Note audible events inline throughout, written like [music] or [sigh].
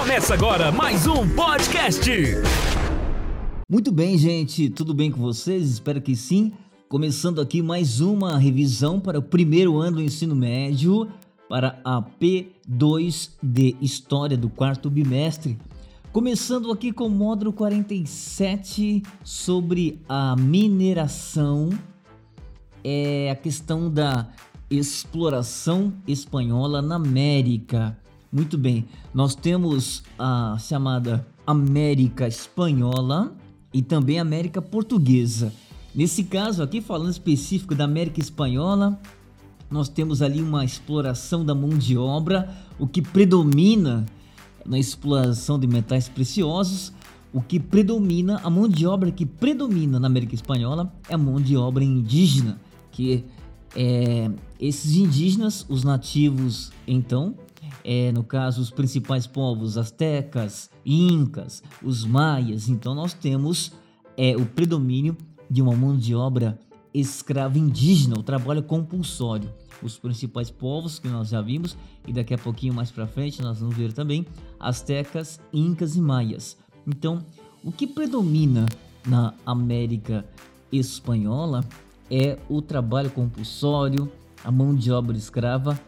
Começa agora mais um podcast. Muito bem, gente, tudo bem com vocês? Espero que sim. Começando aqui mais uma revisão para o primeiro ano do ensino médio para a P2 de História do quarto bimestre. Começando aqui com o módulo 47 sobre a mineração, é a questão da exploração espanhola na América. Muito bem, nós temos a chamada América Espanhola e também América Portuguesa. Nesse caso aqui, falando específico da América Espanhola, nós temos ali uma exploração da mão de obra, o que predomina na exploração de metais preciosos, o que predomina, a mão de obra que predomina na América Espanhola é a mão de obra indígena, que é, esses indígenas, os nativos então, é, no caso os principais povos astecas, incas, os maias, então nós temos é, o predomínio de uma mão de obra escrava indígena, o trabalho compulsório. Os principais povos que nós já vimos e daqui a pouquinho mais para frente nós vamos ver também astecas, incas e maias. Então, o que predomina na América espanhola é o trabalho compulsório, a mão de obra escrava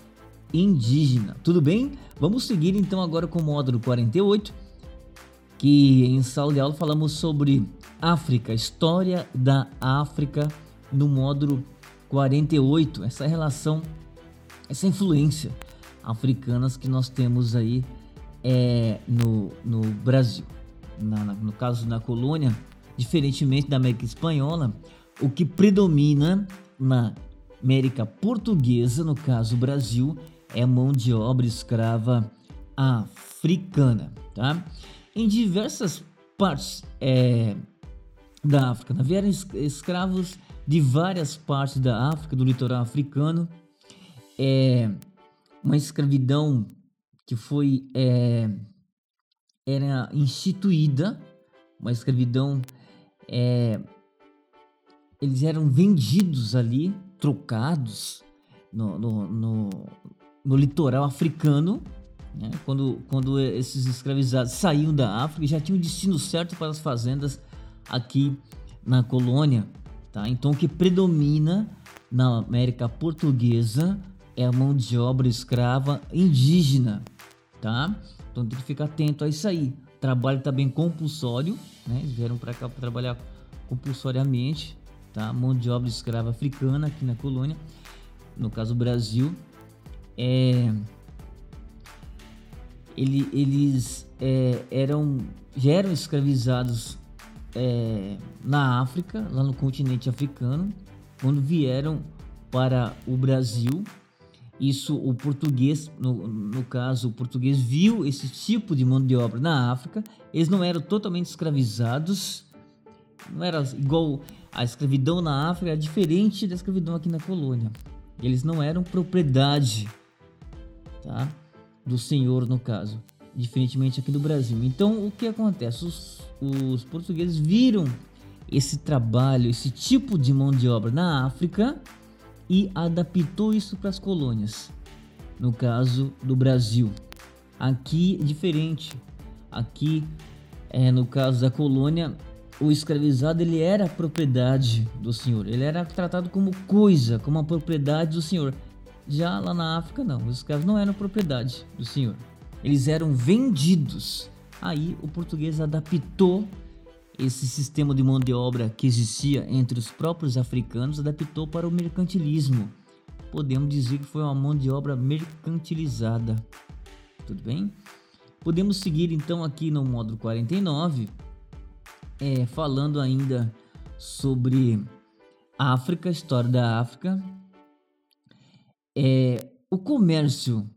indígena. Tudo bem? Vamos seguir então agora com o módulo 48, que em sala de aula falamos sobre África, história da África no módulo 48, essa relação, essa influência africanas que nós temos aí é, no, no Brasil. Na, na, no caso na colônia, diferentemente da América Espanhola, o que predomina na América Portuguesa, no caso Brasil, é mão de obra escrava africana, tá? Em diversas partes é, da África, né? vieram escravos de várias partes da África, do litoral africano, é uma escravidão que foi é, era instituída, uma escravidão é, eles eram vendidos ali, trocados no, no, no, no litoral africano, né? quando, quando esses escravizados saíam da África, já tinham o destino certo para as fazendas aqui na colônia. Tá? Então, o que predomina na América Portuguesa é a mão de obra escrava indígena. Tá? Então, tem que ficar atento a isso aí. Trabalho também compulsório, né? eles vieram para cá para trabalhar compulsoriamente tá? mão de obra escrava africana aqui na colônia, no caso Brasil, é, ele, eles é, eram, já eram escravizados é, na África, lá no continente africano, quando vieram para o Brasil. Isso o português, no, no caso, o português viu esse tipo de mão de obra na África. Eles não eram totalmente escravizados, não era igual a escravidão na África é diferente da escravidão aqui na colônia. Eles não eram propriedade, tá? Do senhor no caso, diferentemente aqui do Brasil. Então, o que acontece? Os, os portugueses viram esse trabalho, esse tipo de mão de obra na África e adaptou isso para as colônias. No caso do Brasil, aqui diferente. Aqui, é, no caso da colônia, o escravizado ele era propriedade do senhor, ele era tratado como coisa, como a propriedade do senhor. Já lá na África não, os escravos não eram propriedade do senhor, eles eram vendidos. Aí o português adaptou esse sistema de mão de obra que existia entre os próprios africanos, adaptou para o mercantilismo. Podemos dizer que foi uma mão de obra mercantilizada. Tudo bem? Podemos seguir então aqui no módulo 49 é, falando ainda sobre África, história da África. É, o comércio,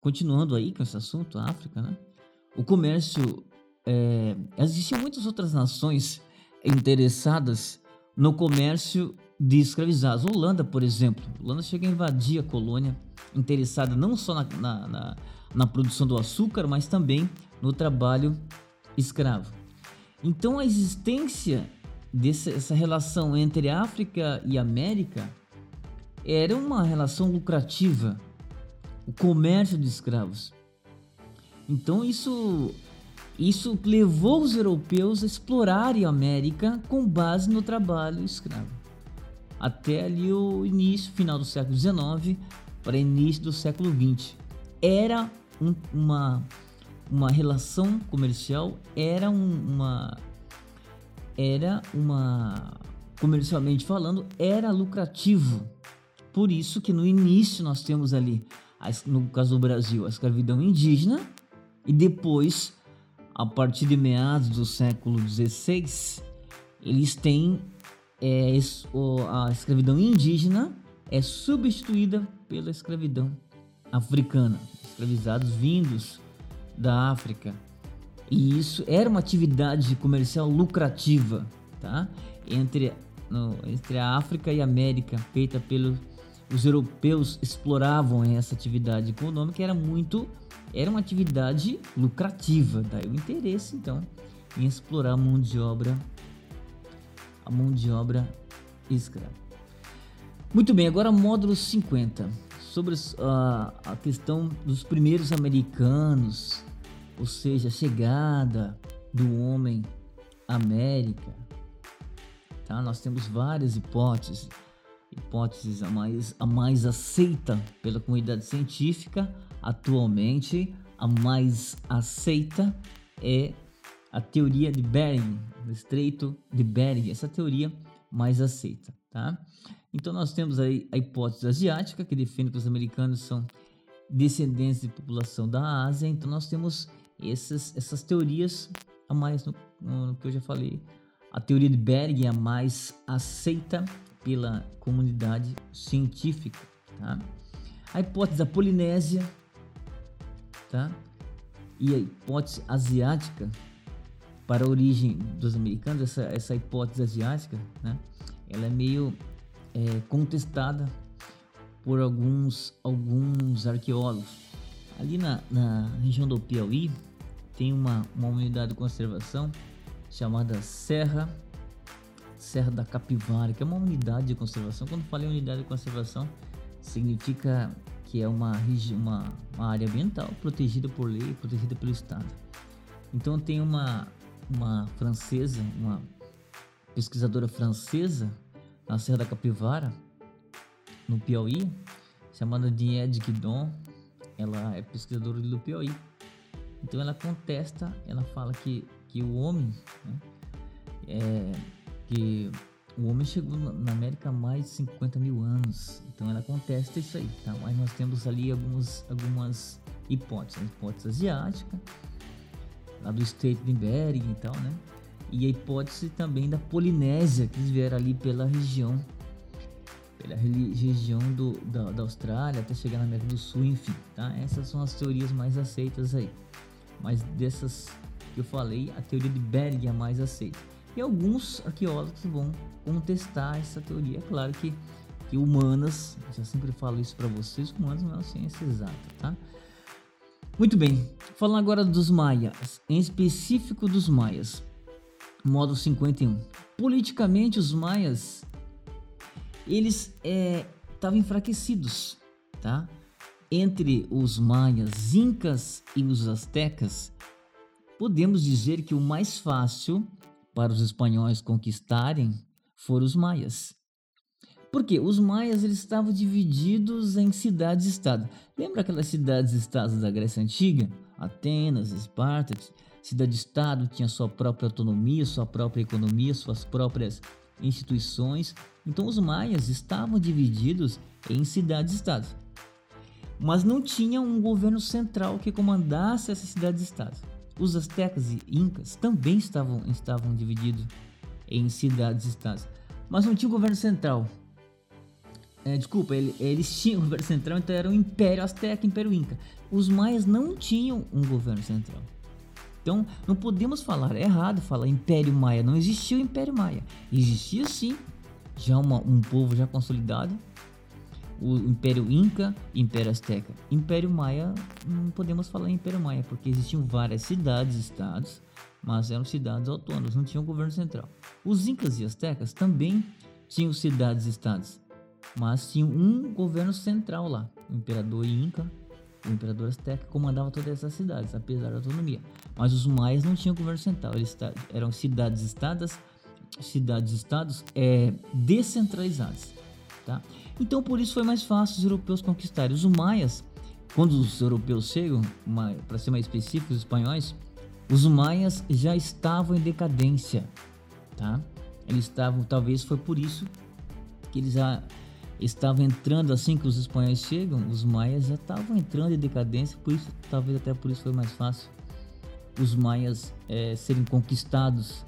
continuando aí com esse assunto, África, né? O comércio, é, existiam muitas outras nações interessadas no comércio de escravizados. Holanda, por exemplo, Holanda chega a invadir a colônia, interessada não só na, na, na, na produção do açúcar, mas também no trabalho escravo. Então a existência dessa relação entre África e América era uma relação lucrativa, o comércio de escravos. Então isso isso levou os europeus a explorarem a América com base no trabalho escravo. Até ali o início, final do século XIX para início do século XX. Era um, uma, uma relação comercial, era um, uma era uma comercialmente falando, era lucrativo. Por isso que no início nós temos ali, no caso do Brasil, a escravidão indígena e depois a partir de meados do século XVI, eles têm é, a escravidão indígena é substituída pela escravidão africana, escravizados vindos da África. E isso era uma atividade comercial lucrativa, tá? Entre, no, entre a África e a América, feita pelos os europeus exploravam essa atividade econômica, era muito era uma atividade lucrativa, daí o interesse então em explorar a mão de obra a mão de obra escrava. Muito bem, agora módulo 50, sobre uh, a questão dos primeiros americanos, ou seja, a chegada do homem à América. Tá? Nós temos várias hipóteses, hipóteses a mais, a mais aceita pela comunidade científica Atualmente, a mais aceita é a teoria de Bering, o estreito de Bering, essa teoria mais aceita, tá? Então nós temos aí a hipótese asiática que defende que os americanos são descendentes de população da Ásia. Então nós temos essas, essas teorias a mais no, no que eu já falei. A teoria de Bering é a mais aceita pela comunidade científica, tá? A hipótese da Polinésia tá? E a hipótese asiática para a origem dos americanos, essa, essa hipótese asiática, né? Ela é meio é, contestada por alguns, alguns arqueólogos. Ali na, na região do Piauí tem uma, uma unidade de conservação chamada Serra Serra da Capivara, que é uma unidade de conservação. Quando falei unidade de conservação, significa que é uma, uma, uma área ambiental protegida por lei, protegida pelo Estado. Então tem uma, uma francesa, uma pesquisadora francesa na Serra da Capivara, no Piauí, chamada Diede Guidon. Ela é pesquisadora do Piauí. Então ela contesta, ela fala que, que o homem, né, é, que o homem chegou na América há mais de 50 mil anos, então ela contesta isso aí, tá? Mas nós temos ali algumas, algumas hipóteses, a hipótese asiática, lá do Estreito de Bering e tal, né? E a hipótese também da Polinésia, que eles vieram ali pela região, pela região do, da, da Austrália até chegar na América do Sul, enfim, tá? Essas são as teorias mais aceitas aí. Mas dessas que eu falei, a teoria de Bering é a mais aceita. E alguns arqueólogos vão contestar essa teoria. É claro que, que humanas, já sempre falo isso para vocês, humanas não é uma ciência exata, tá? Muito bem, falando agora dos maias, em específico dos maias. Modo 51. Politicamente, os maias, eles estavam é, enfraquecidos, tá? Entre os maias, incas e os astecas, podemos dizer que o mais fácil para os espanhóis conquistarem foram os maias. Porque os maias eles estavam divididos em cidades-estado. Lembra aquelas cidades-estados da Grécia Antiga? Atenas, Esparta, cidade-estado tinha sua própria autonomia, sua própria economia, suas próprias instituições. Então os maias estavam divididos em cidades-estados. Mas não tinha um governo central que comandasse essas cidades-estados. Os astecas e incas também estavam, estavam divididos em cidades-estados, mas não tinha governo central. É, desculpa, ele, eles [laughs] tinham governo central, então era o Império Azteca, Império Inca. Os maias não tinham um governo central. Então, não podemos falar, é errado falar Império Maia, não existia o Império Maia. Existia sim, já uma, um povo já consolidado, o Império Inca Império Azteca. Império Maia, não podemos falar em Império Maia, porque existiam várias cidades, estados, mas eram cidades autônomas, não tinham governo central. Os Incas e Aztecas também tinham cidades, estados, mas tinham um governo central lá, o Imperador Inca o imperador azteca comandava todas essas cidades, apesar da autonomia. Mas os maias não tinham governo central, eles eram cidades-estados, cidades-estados é, descentralizadas. Tá? Então por isso foi mais fácil os europeus conquistarem. Os maias, quando os europeus chegam, para ser mais específico, os espanhóis, os maias já estavam em decadência, tá? Eles estavam, talvez foi por isso que eles já estavam entrando assim que os espanhóis chegam, os maias já estavam entrando em decadência, por isso talvez até por isso foi mais fácil os maias é, serem conquistados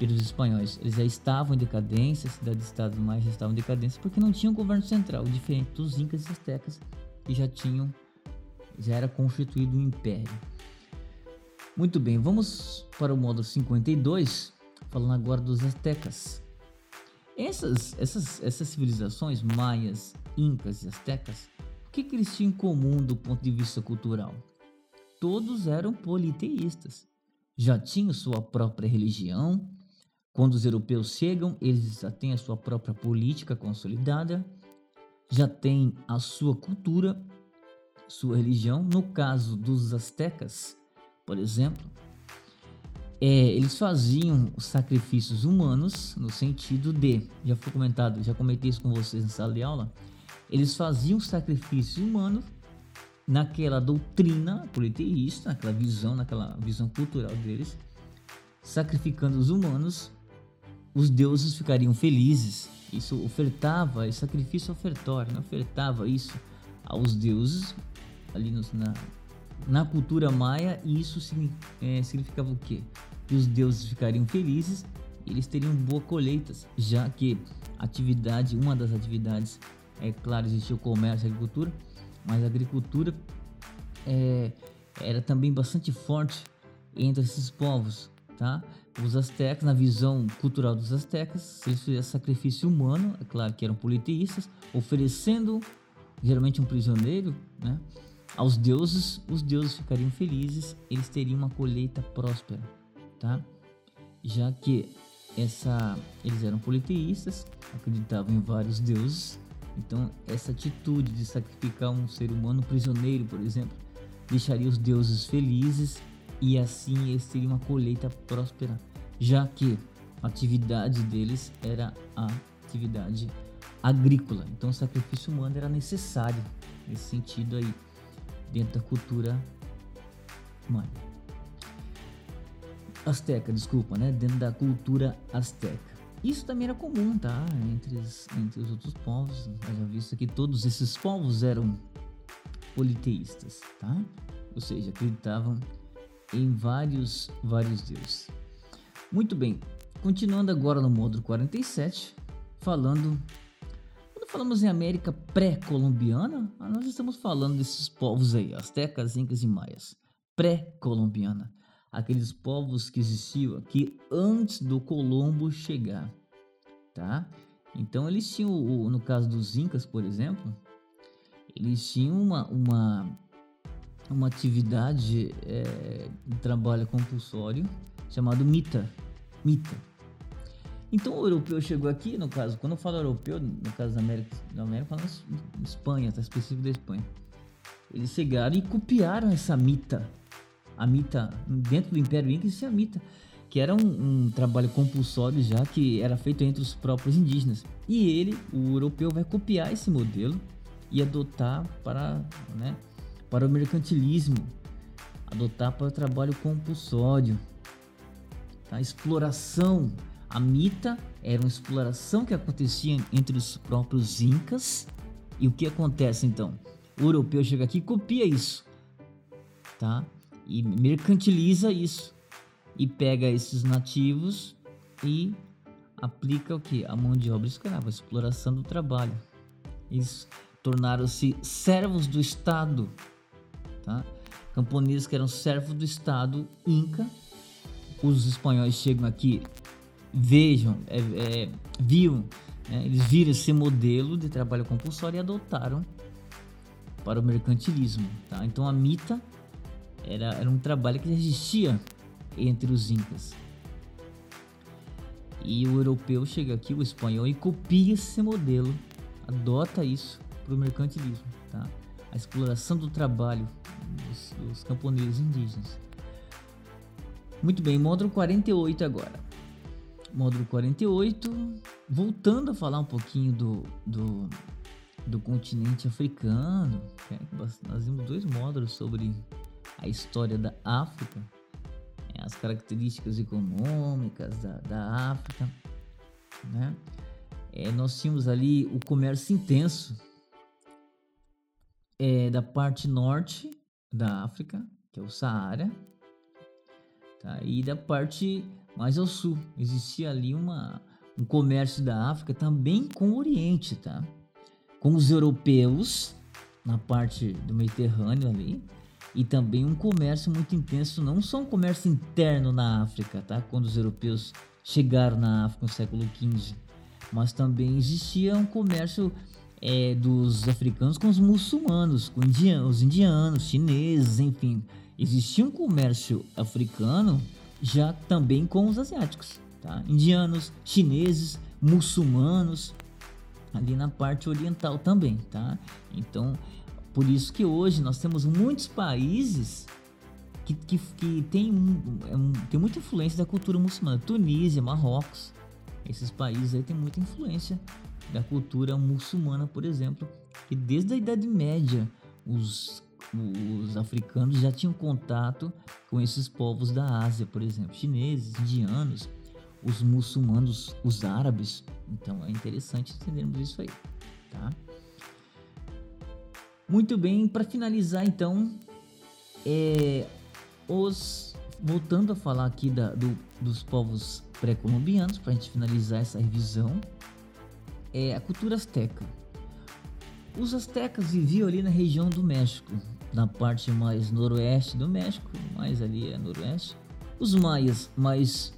pelos espanhóis. Eles já estavam em decadência, a cidade-estado maias já estavam em decadência porque não tinham governo central, diferente dos incas e astecas que já tinham já era constituído um império. Muito bem, vamos para o módulo 52, falando agora dos astecas. Essas, essas, essas civilizações maias, incas e astecas, o que, que eles tinham em comum do ponto de vista cultural? Todos eram politeístas, já tinham sua própria religião. Quando os europeus chegam, eles já têm a sua própria política consolidada, já têm a sua cultura, sua religião. No caso dos astecas, por exemplo, é, eles faziam sacrifícios humanos no sentido de, já foi comentado, já comentei isso com vocês na sala de aula, eles faziam sacrifícios humanos naquela doutrina politeísta, naquela visão, naquela visão cultural deles, sacrificando os humanos, os deuses ficariam felizes. Isso ofertava, esse sacrifício ofertório, né? ofertava isso aos deuses ali no, na, na cultura maia, isso é, significava o quê? Que os deuses ficariam felizes e eles teriam boas colheitas, já que atividade, uma das atividades, é claro, existia o comércio e a agricultura, mas a agricultura é, era também bastante forte entre esses povos, tá? Os astecas, na visão cultural dos astecas, eles fizeram sacrifício humano, é claro que eram politeístas, oferecendo geralmente um prisioneiro, né? aos deuses, os deuses ficariam felizes, eles teriam uma colheita próspera, tá? Já que essa, eles eram politeístas, acreditavam em vários deuses, então essa atitude de sacrificar um ser humano prisioneiro, por exemplo, deixaria os deuses felizes e assim eles teriam uma colheita próspera, já que a atividade deles era a atividade agrícola. Então o sacrifício humano era necessário nesse sentido aí dentro da cultura maia. Azteca, desculpa, né? Dentro da cultura azteca. Isso também era comum, tá? Entre os, entre os outros povos. Eu já visto que todos esses povos eram politeístas, tá? Ou seja, acreditavam em vários, vários deuses. Muito bem, continuando agora no módulo 47, falando falamos em América pré-colombiana, nós estamos falando desses povos aí, astecas, incas e maias. Pré-colombiana. Aqueles povos que existiam aqui antes do Colombo chegar, tá? Então eles tinham, no caso dos incas, por exemplo, eles tinham uma, uma, uma atividade é, de trabalho compulsório chamado mita. Mita então o europeu chegou aqui, no caso, quando eu falo europeu, no caso da América, da América, falando Espanha, tá específico da Espanha. Eles chegaram e copiaram essa mita. A mita, dentro do Império Inca existia a mita, que era um, um, trabalho compulsório já que era feito entre os próprios indígenas. E ele, o europeu, vai copiar esse modelo e adotar para, né, para o mercantilismo, adotar para o trabalho compulsório, tá? exploração a mita era uma exploração que acontecia entre os próprios incas. E o que acontece então? O europeu chega aqui e copia isso, tá? E mercantiliza isso e pega esses nativos e aplica o que? A mão de obra escrava, a exploração do trabalho. Eles tornaram-se servos do Estado, tá? Camponeses que eram servos do Estado Inca. Os espanhóis chegam aqui vejam, é, é, viam, né, eles viram esse modelo de trabalho compulsório e adotaram para o mercantilismo. Tá? Então a mita era, era um trabalho que existia entre os incas. E o europeu chega aqui, o espanhol, e copia esse modelo, adota isso para o mercantilismo. Tá? A exploração do trabalho dos, dos camponeses indígenas. Muito bem, módulo 48 agora. Módulo 48, voltando a falar um pouquinho do, do, do continente africano. É, nós vimos dois módulos sobre a história da África, é, as características econômicas da, da África. Né? É, nós tínhamos ali o comércio intenso é, da parte norte da África, que é o Saara, tá? e da parte mais ao sul. Existia ali uma, um comércio da África também com o Oriente, tá? com os europeus na parte do Mediterrâneo ali, e também um comércio muito intenso, não só um comércio interno na África, tá? quando os europeus chegaram na África no século XV, mas também existia um comércio é, dos africanos com os muçulmanos, com os indianos, chineses, enfim. Existia um comércio africano já também com os asiáticos, tá? Indianos, chineses, muçulmanos, ali na parte oriental também, tá? Então, por isso que hoje nós temos muitos países que, que, que tem, é tem muita influência da cultura muçulmana. Tunísia, Marrocos, esses países aí têm muita influência da cultura muçulmana, por exemplo, que desde a Idade Média os, os africanos já tinham contato com esses povos da Ásia, por exemplo, chineses, indianos, os muçulmanos, os árabes. Então é interessante entendermos isso aí, tá? Muito bem, para finalizar então, é, os voltando a falar aqui da, do, dos povos pré-colombianos, para a gente finalizar essa revisão, é a cultura azteca. Os aztecas viviam ali na região do México, na parte mais noroeste do México, mais ali é noroeste. Os maias mais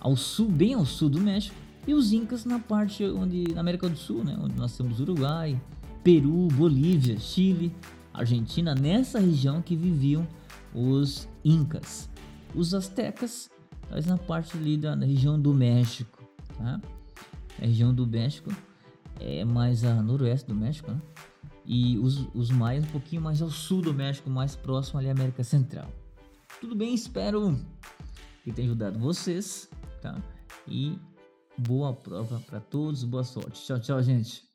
ao sul, bem ao sul do México, e os incas na parte onde na América do Sul, né, onde nós temos Uruguai, Peru, Bolívia, Chile, Argentina, nessa região que viviam os incas. Os astecas, mas na parte ali da região do México, tá? Região do México, é mais a noroeste do México, né? E os, os maias um pouquinho mais ao sul do México, mais próximo ali à América Central. Tudo bem, espero que tenha ajudado vocês, tá? E boa prova para todos, boa sorte. Tchau, tchau, gente.